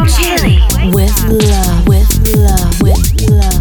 Love, with love, with love, with love.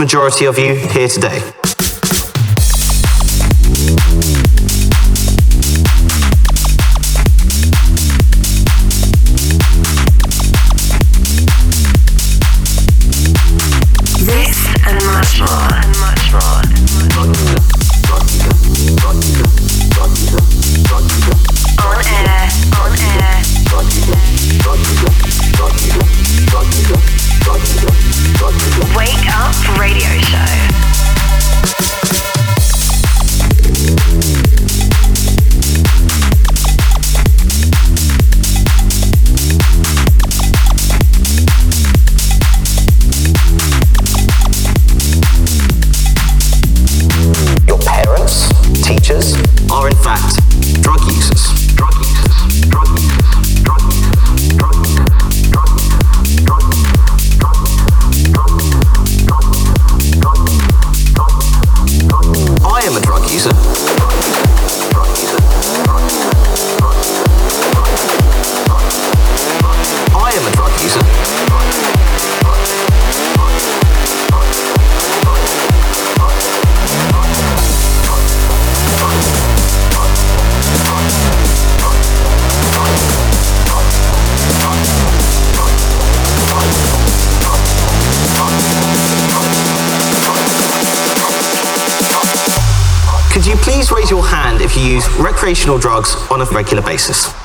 Majority of you here today? Recreational drugs on a regular basis.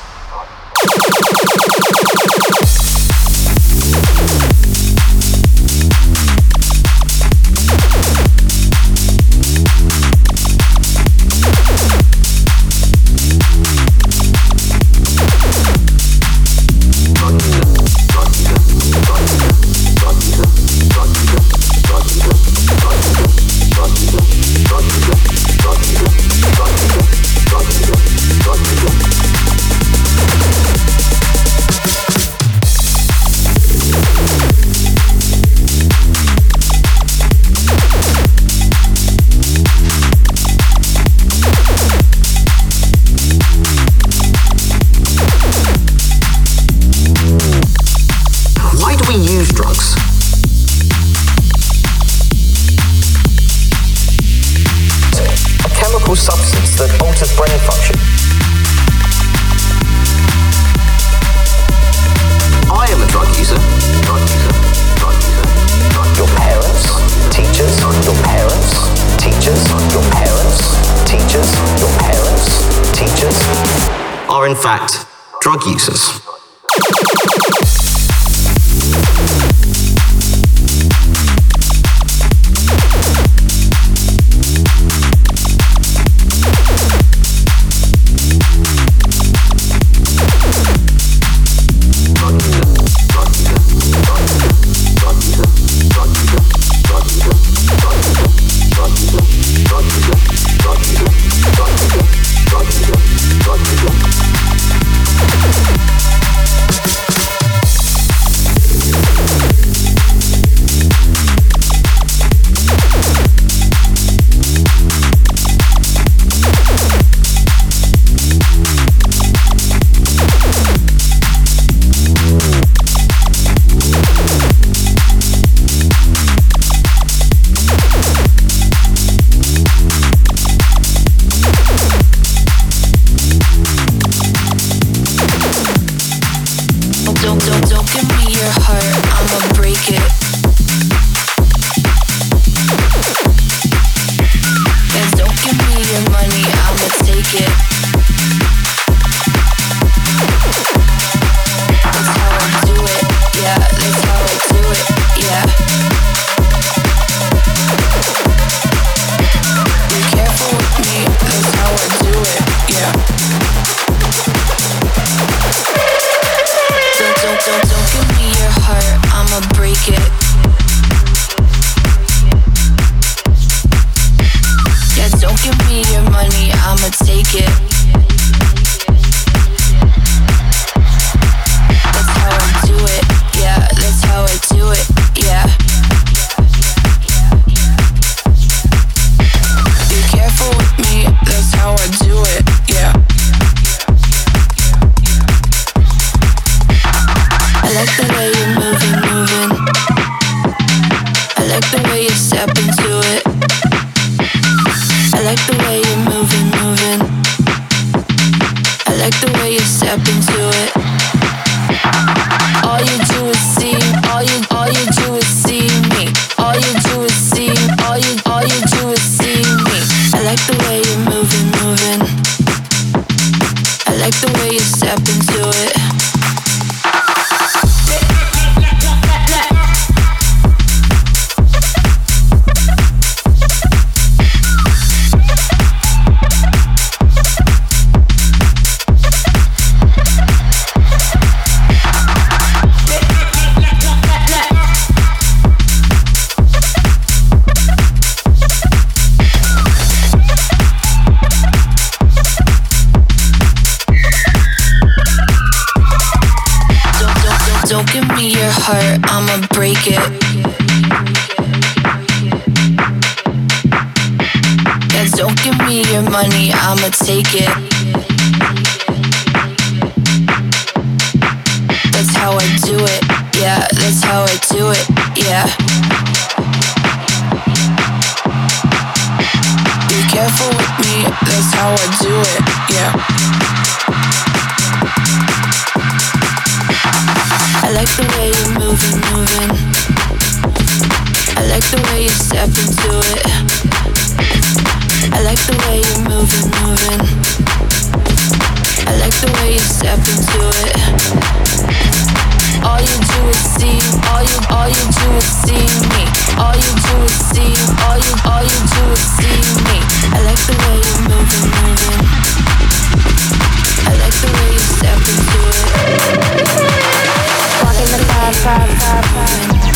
Me your money, I'ma take it. That's how I do it, yeah, that's how I do it, yeah. Be careful with me, that's how I do it, yeah. I like the way you're moving, moving. I like the way you step into it. I like the way you're moving, moving. I like the way you step into it. All you do is see, all you, all you do is see me. All you do is see, all you, all you do is see me. I like the way you're moving, moving. I like the way you step into it. Walk in the club, club, club, club.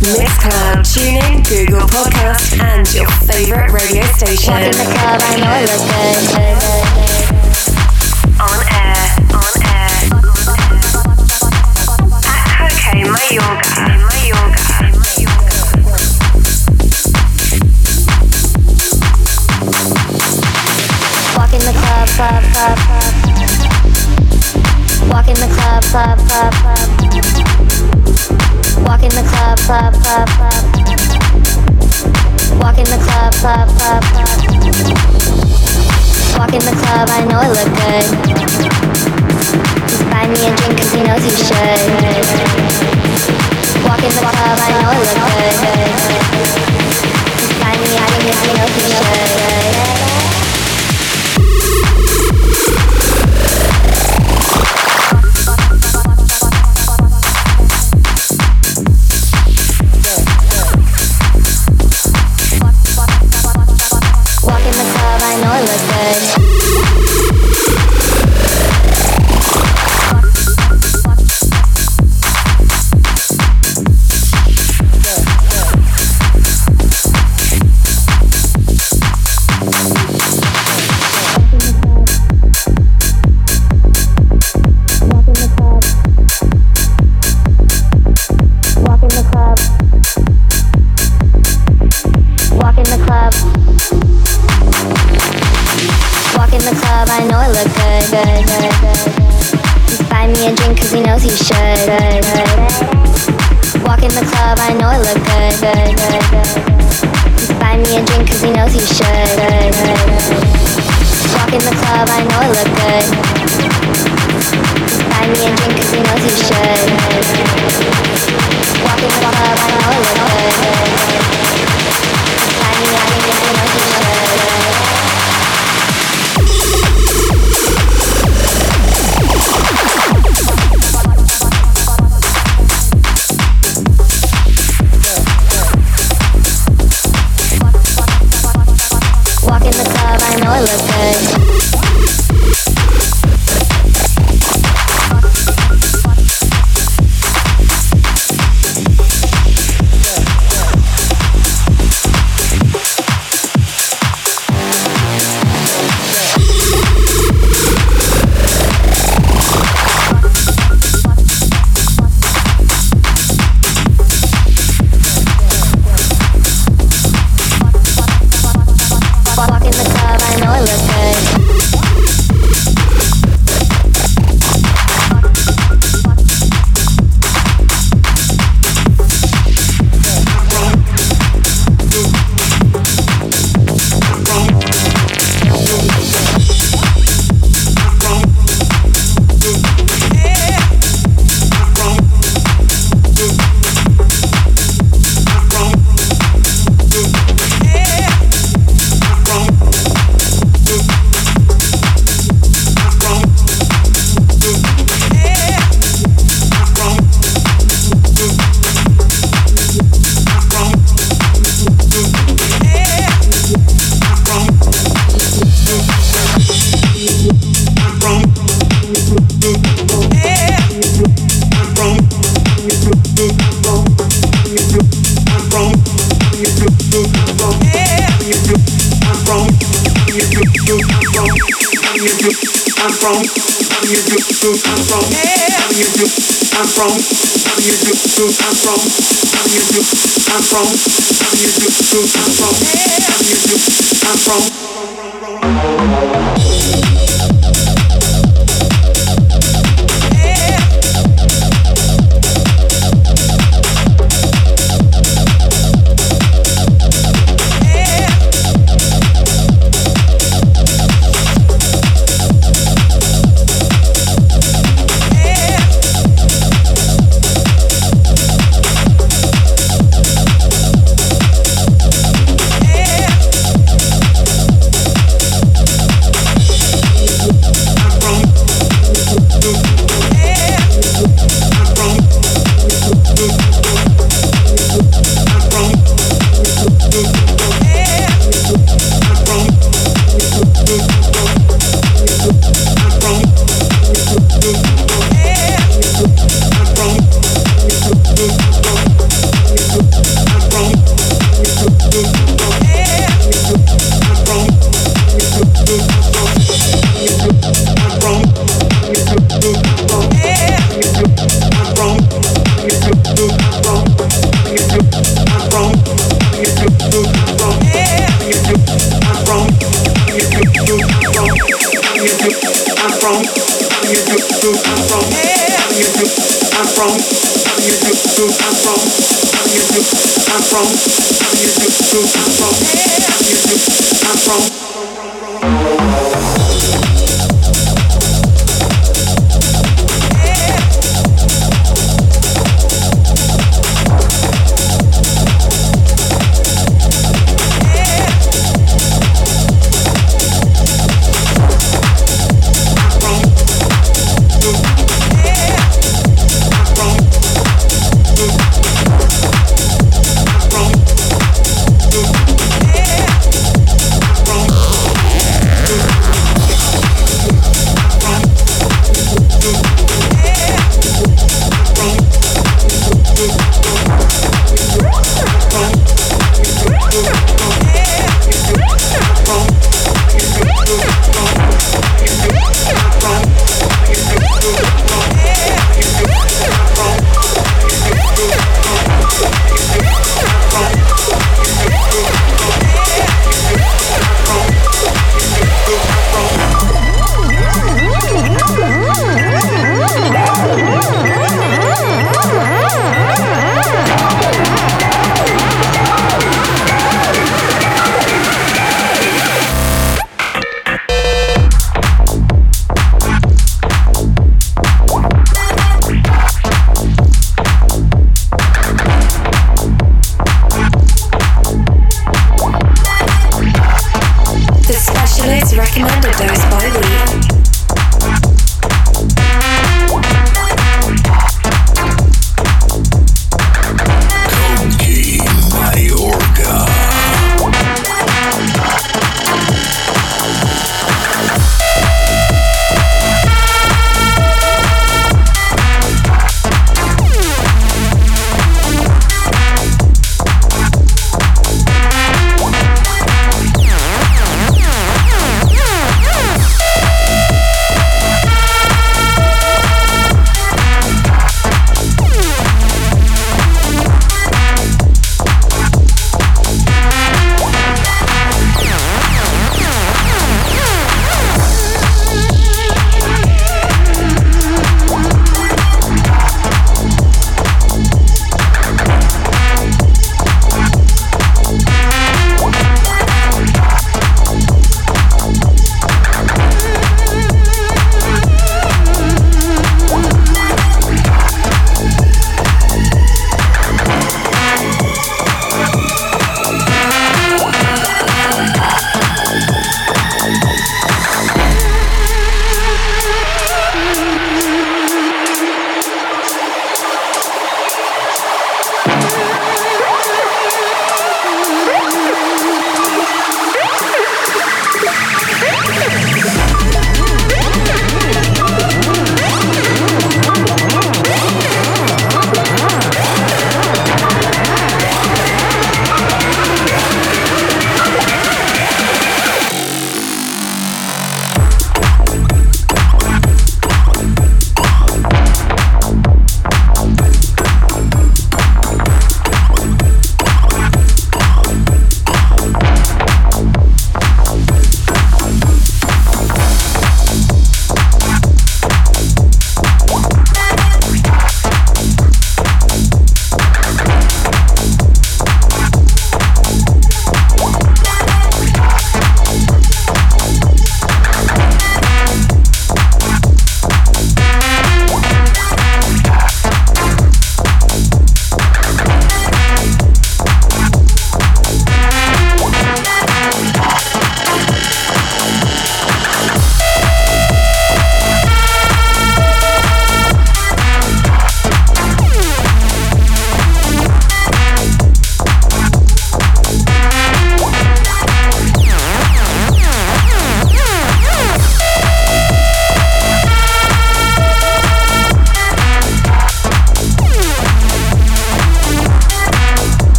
Mixcloud, TuneIn, Google Podcast, and your favorite radio Walk station. in the club, I know I look good. On air, on air. At Coke Mayorga, Mayorga. Walk in the club, club, club, club. Walk in the club, club, club, club. Walk in the club, club, club, club. Walk in the club, club, club, club. Walk in the club, I know I look good. Just buy me a he knows should. Walk in the club, I know I look good. Just buy me a he knows should. From, I'm from.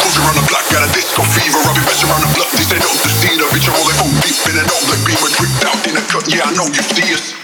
Cruise the block, got a disco fever. I be best around the block, this ain't up the bitch, I'm all that OD, spinning up like beaver, dripped out in the cut. Yeah, I know you see us.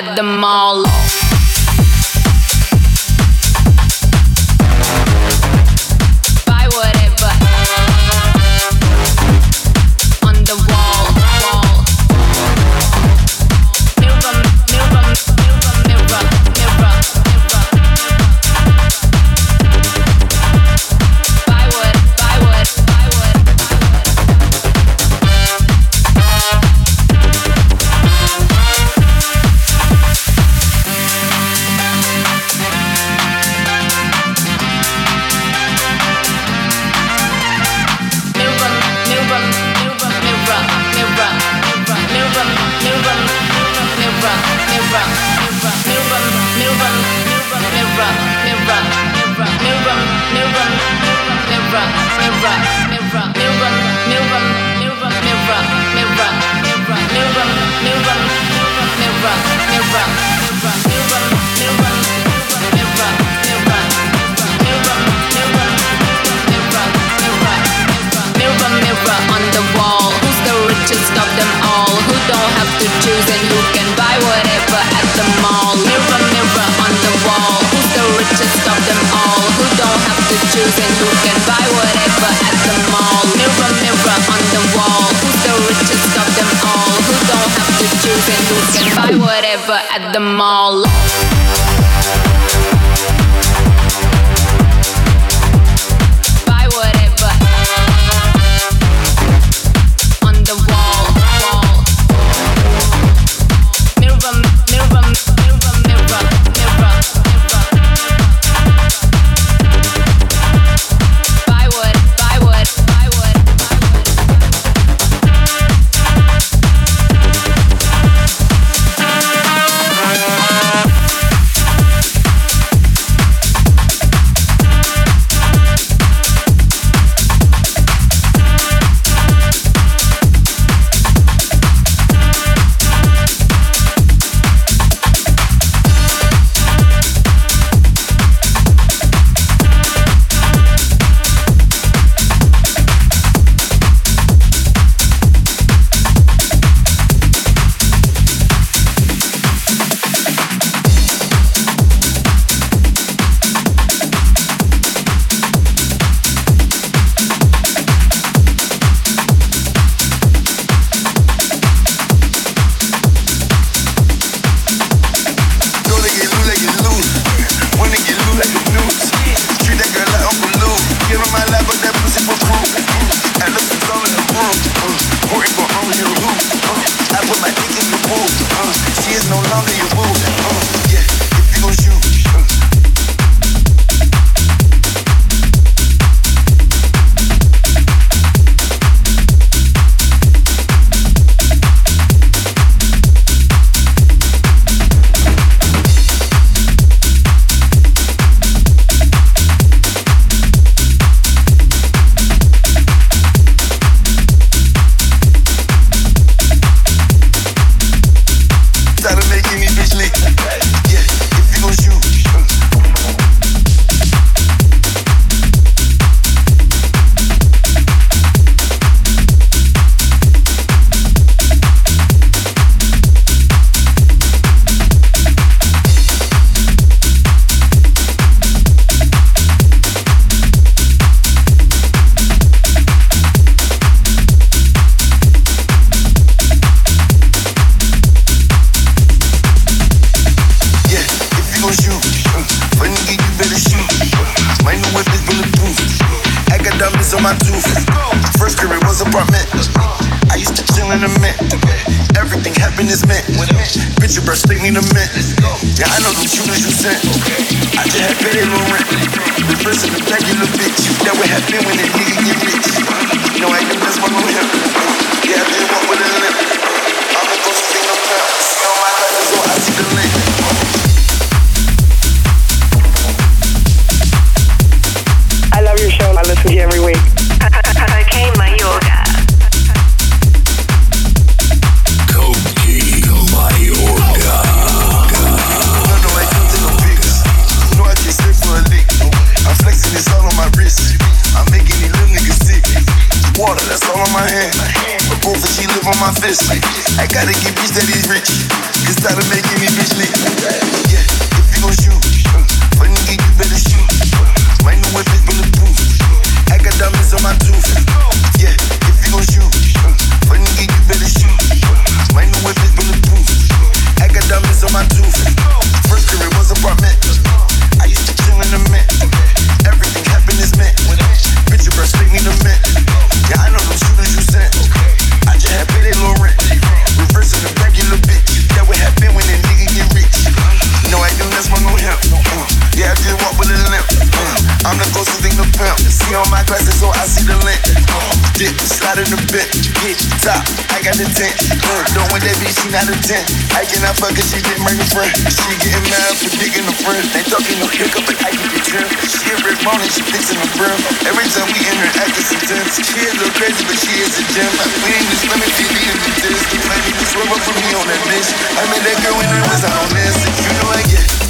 At them all. nine out of ten. I cannot fuck her, she didn't make a friend. She getting mad for picking a friend. They talking no pickup, but I can get trim. She a red she fixing a brim. Every time we interact, it's intense. She a little crazy, but she is a gem. We ain't just limit, she needed to this. Might need to swerve up for me on that bitch. I met that girl when I was out on this. You know I get.